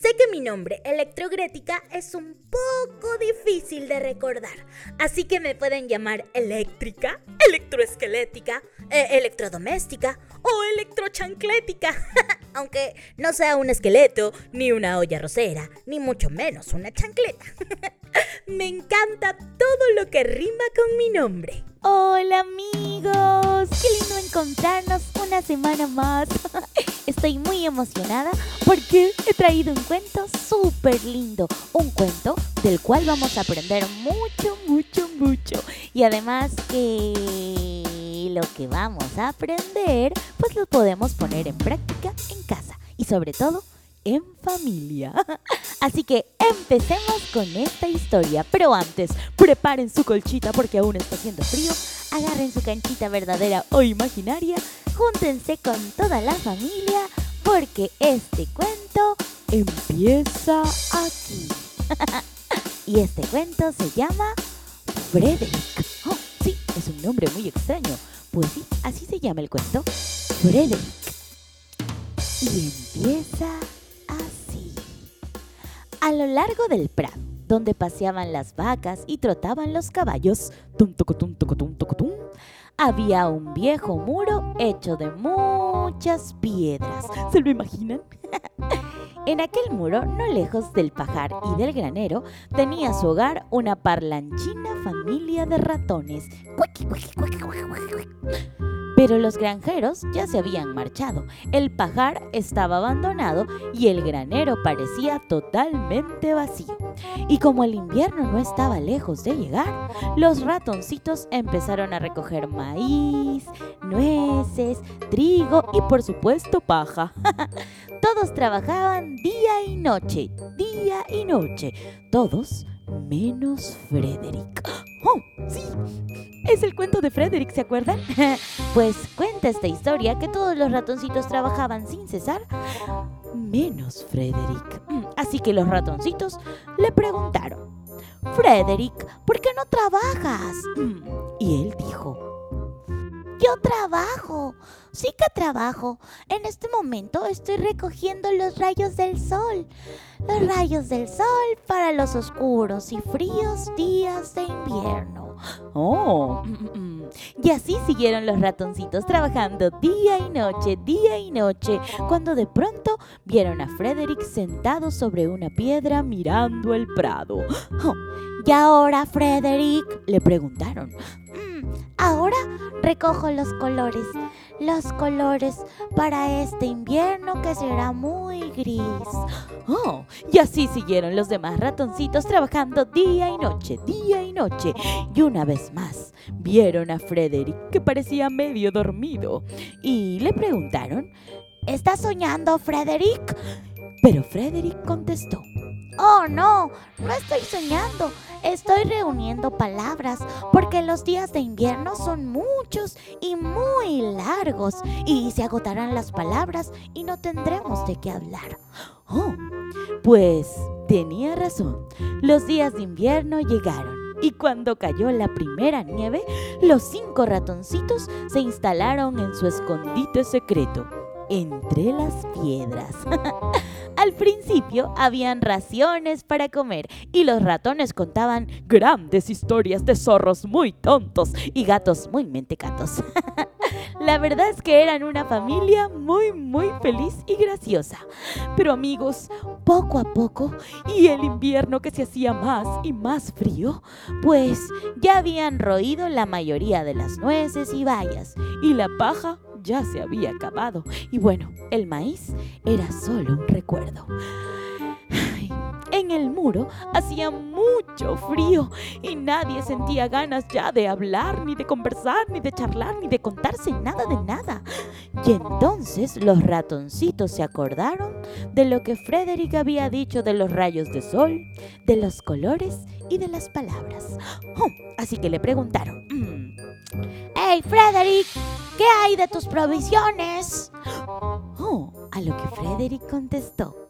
sé que mi nombre, Electrogrética, es un poco difícil de recordar, así que me pueden llamar eléctrica, electroesquelética, eh, electrodoméstica o electrochanclética, aunque no sea un esqueleto, ni una olla rosera, ni mucho menos una chancleta. me encanta todo lo que rima con mi nombre. Hola amigos, qué lindo encontrarnos una semana más. Estoy muy emocionada porque he traído un cuento súper lindo. Un cuento del cual vamos a aprender mucho, mucho, mucho. Y además que lo que vamos a aprender, pues lo podemos poner en práctica en casa. Y sobre todo, en familia. Así que empecemos con esta historia. Pero antes, preparen su colchita porque aún está haciendo frío. Agarren su canchita verdadera o imaginaria júntense con toda la familia porque este cuento empieza aquí. y este cuento se llama Frederick. Oh, sí, es un nombre muy extraño. Pues sí, así se llama el cuento. Frederick. Y empieza. A lo largo del prado, donde paseaban las vacas y trotaban los caballos, tum, había un viejo muro hecho de muchas piedras. ¿Se lo imaginan? en aquel muro, no lejos del pajar y del granero, tenía su hogar una parlanchina familia de ratones. Pero los granjeros ya se habían marchado, el pajar estaba abandonado y el granero parecía totalmente vacío. Y como el invierno no estaba lejos de llegar, los ratoncitos empezaron a recoger maíz, nueces, trigo y por supuesto paja. Todos trabajaban día y noche, día y noche, todos menos Frederick. ¡Oh, sí! Es el cuento de Frederick, ¿se acuerdan? pues cuenta esta historia que todos los ratoncitos trabajaban sin cesar, menos Frederick. Mm, así que los ratoncitos le preguntaron, Frederick, ¿por qué no trabajas? Mm, y él dijo, yo trabajo. Sí que trabajo. En este momento estoy recogiendo los rayos del sol. Los rayos del sol para los oscuros y fríos días de invierno. Oh. Y así siguieron los ratoncitos trabajando día y noche, día y noche, cuando de pronto vieron a Frederick sentado sobre una piedra mirando el prado. Oh. ¿Y ahora, Frederick? le preguntaron. Ahora recojo los colores, los colores para este invierno que será muy gris. Oh, y así siguieron los demás ratoncitos trabajando día y noche, día y noche. Y una vez más vieron a Frederick que parecía medio dormido y le preguntaron, ¿Estás soñando, Frederick? Pero Frederick contestó, Oh, no, no estoy soñando. Estoy reuniendo palabras porque los días de invierno son muchos y muy largos y se agotarán las palabras y no tendremos de qué hablar. Oh, pues tenía razón. Los días de invierno llegaron y cuando cayó la primera nieve, los cinco ratoncitos se instalaron en su escondite secreto, entre las piedras. Al principio habían raciones para comer y los ratones contaban grandes historias de zorros muy tontos y gatos muy mentecatos. La verdad es que eran una familia muy, muy feliz y graciosa. Pero amigos, poco a poco, y el invierno que se hacía más y más frío, pues ya habían roído la mayoría de las nueces y bayas, y la paja ya se había acabado. Y bueno, el maíz era solo un recuerdo. En el muro hacía mucho frío y nadie sentía ganas ya de hablar, ni de conversar, ni de charlar, ni de contarse nada de nada. Y entonces los ratoncitos se acordaron de lo que Frederick había dicho de los rayos de sol, de los colores y de las palabras. Oh, así que le preguntaron, mm, ¡Hey, Frederick! ¿Qué hay de tus provisiones? Oh, a lo que Frederick contestó.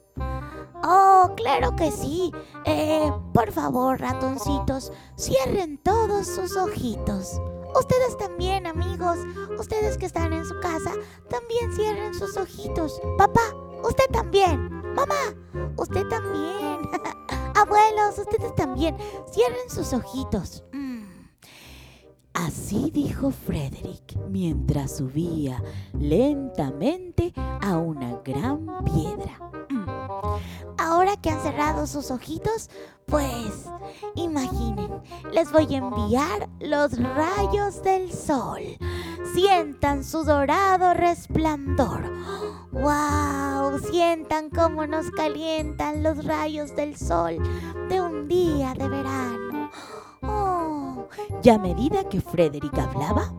Oh, claro que sí. Eh, por favor, ratoncitos, cierren todos sus ojitos. Ustedes también, amigos, ustedes que están en su casa, también cierren sus ojitos. Papá, usted también. Mamá, usted también. Abuelos, ustedes también. Cierren sus ojitos. Mm. Así dijo Frederick mientras subía lentamente a una gran piedra. Mm. Ahora que han cerrado sus ojitos, pues imaginen, les voy a enviar los rayos del sol. Sientan su dorado resplandor. ¡Wow! Sientan cómo nos calientan los rayos del sol de un día de verano. Oh, y a medida que Frederick hablaba,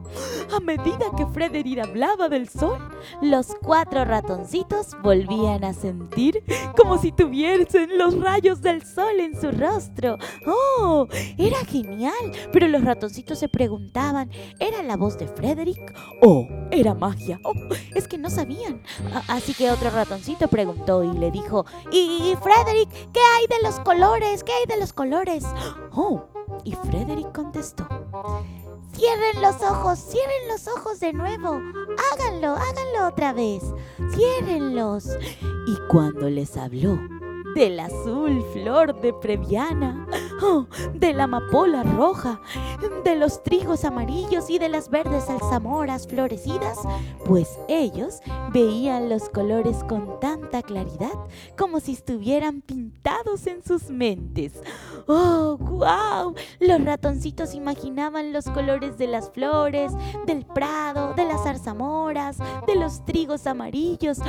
a medida que Frederick hablaba del sol, los cuatro ratoncitos volvían a sentir como si tuviesen los rayos del sol en su rostro. ¡Oh! Era genial. Pero los ratoncitos se preguntaban, ¿era la voz de Frederick o era magia? Oh, es que no sabían. así que otro ratoncito preguntó y le dijo, ¿y Frederick, qué hay de los colores? ¿Qué hay de los colores? Oh, y Frederick contestó, Cierren los ojos, cierren los ojos de nuevo. Háganlo, háganlo otra vez. Ciérrenlos. Y cuando les habló del azul flor de previana, oh, de la amapola roja, de los trigos amarillos y de las verdes alzamoras florecidas, pues ellos veían los colores con tanta claridad como si estuvieran pintados en sus mentes. ¡Oh, wow! Los ratoncitos imaginaban los colores de las flores, del prado, de las zarzamoras, de los trigos amarillos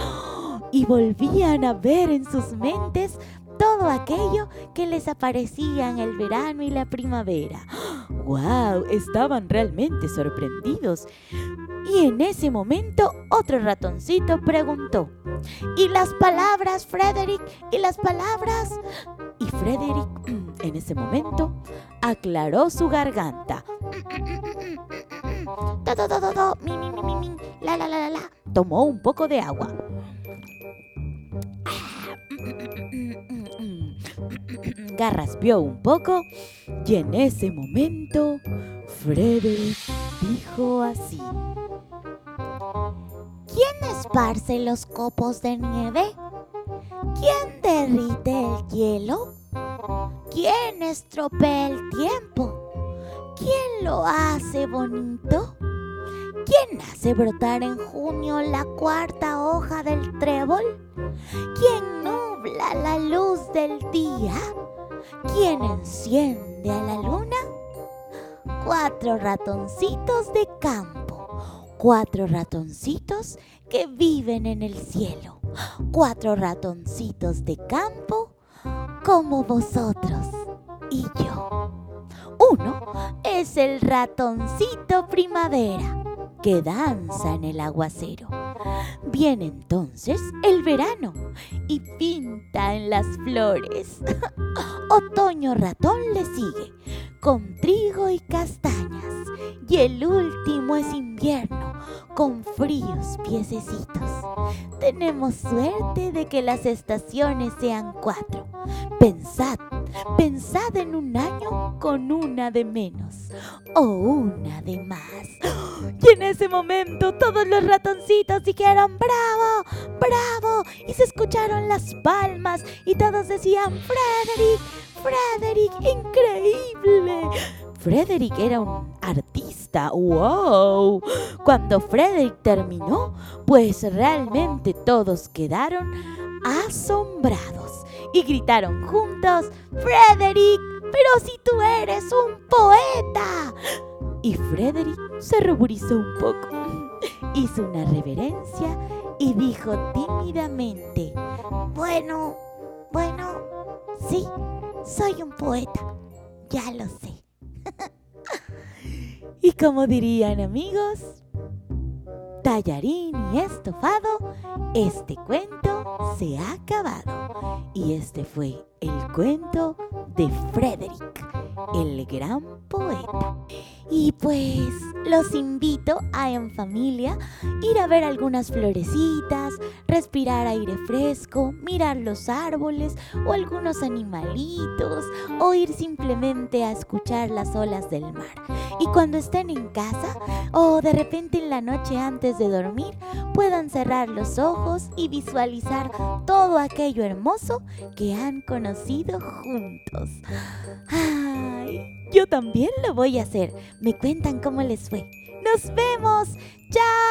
y volvían a ver en sus mentes todo aquello que les aparecía en el verano y la primavera. ¡Wow! Estaban realmente sorprendidos. Y en ese momento otro ratoncito preguntó, ¿y las palabras, Frederick? ¿Y las palabras? Y Frederick en ese momento aclaró su garganta. Tomó un poco de agua. Garraspeó un poco y en ese momento Frederick dijo así. ¿Quién esparce los copos de nieve? ¿Quién derrite el hielo? ¿Quién estropea el tiempo? ¿Quién lo hace bonito? ¿Quién hace brotar en junio la cuarta hoja del trébol? ¿Quién nubla la luz del día? ¿Quién enciende a la luna? Cuatro ratoncitos de campo, cuatro ratoncitos que viven en el cielo, cuatro ratoncitos de campo como vosotros y yo. Uno es el ratoncito primavera que danza en el aguacero. Viene entonces el verano y pinta en las flores. Otoño ratón le sigue con trigo y castañas. Y el último es invierno con fríos piececitos. Tenemos suerte de que las estaciones sean cuatro. Pensad, pensad en un año con una de menos o una de más. Y en ese momento todos los ratoncitos dijeron bravo, bravo. Y se escucharon las palmas y todos decían Frederick, Frederick, increíble. Frederick era un artista, wow. Cuando Frederick terminó, pues realmente todos quedaron asombrados y gritaron juntos, Frederick, pero si tú eres un poeta. Y Frederick se ruborizó un poco, hizo una reverencia y dijo tímidamente, bueno, bueno, Sí, soy un poeta, ya lo sé. y como dirían amigos, tallarín y estofado, este cuento se ha acabado. Y este fue el cuento de Frederick, el gran poeta. Y pues los invito a en familia ir a ver algunas florecitas, respirar aire fresco, mirar los árboles o algunos animalitos o ir simplemente a escuchar las olas del mar. Y cuando estén en casa o de repente en la noche antes de dormir, puedan cerrar los ojos y visualizar todo aquello hermoso que han conocido juntos. Yo también lo voy a hacer. Me cuentan cómo les fue. ¡Nos vemos! ¡Chao!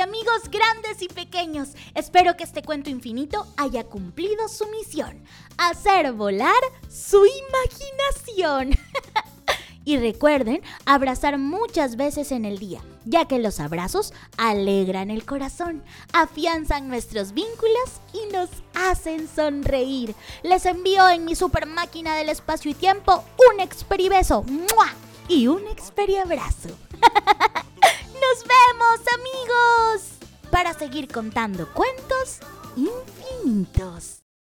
amigos grandes y pequeños, espero que este cuento infinito haya cumplido su misión, hacer volar su imaginación. Y recuerden abrazar muchas veces en el día, ya que los abrazos alegran el corazón, afianzan nuestros vínculos y nos hacen sonreír. Les envío en mi super máquina del espacio y tiempo un experibeso y un experiabrazo. ¡Nos vemos, amigos! Para seguir contando cuentos infinitos.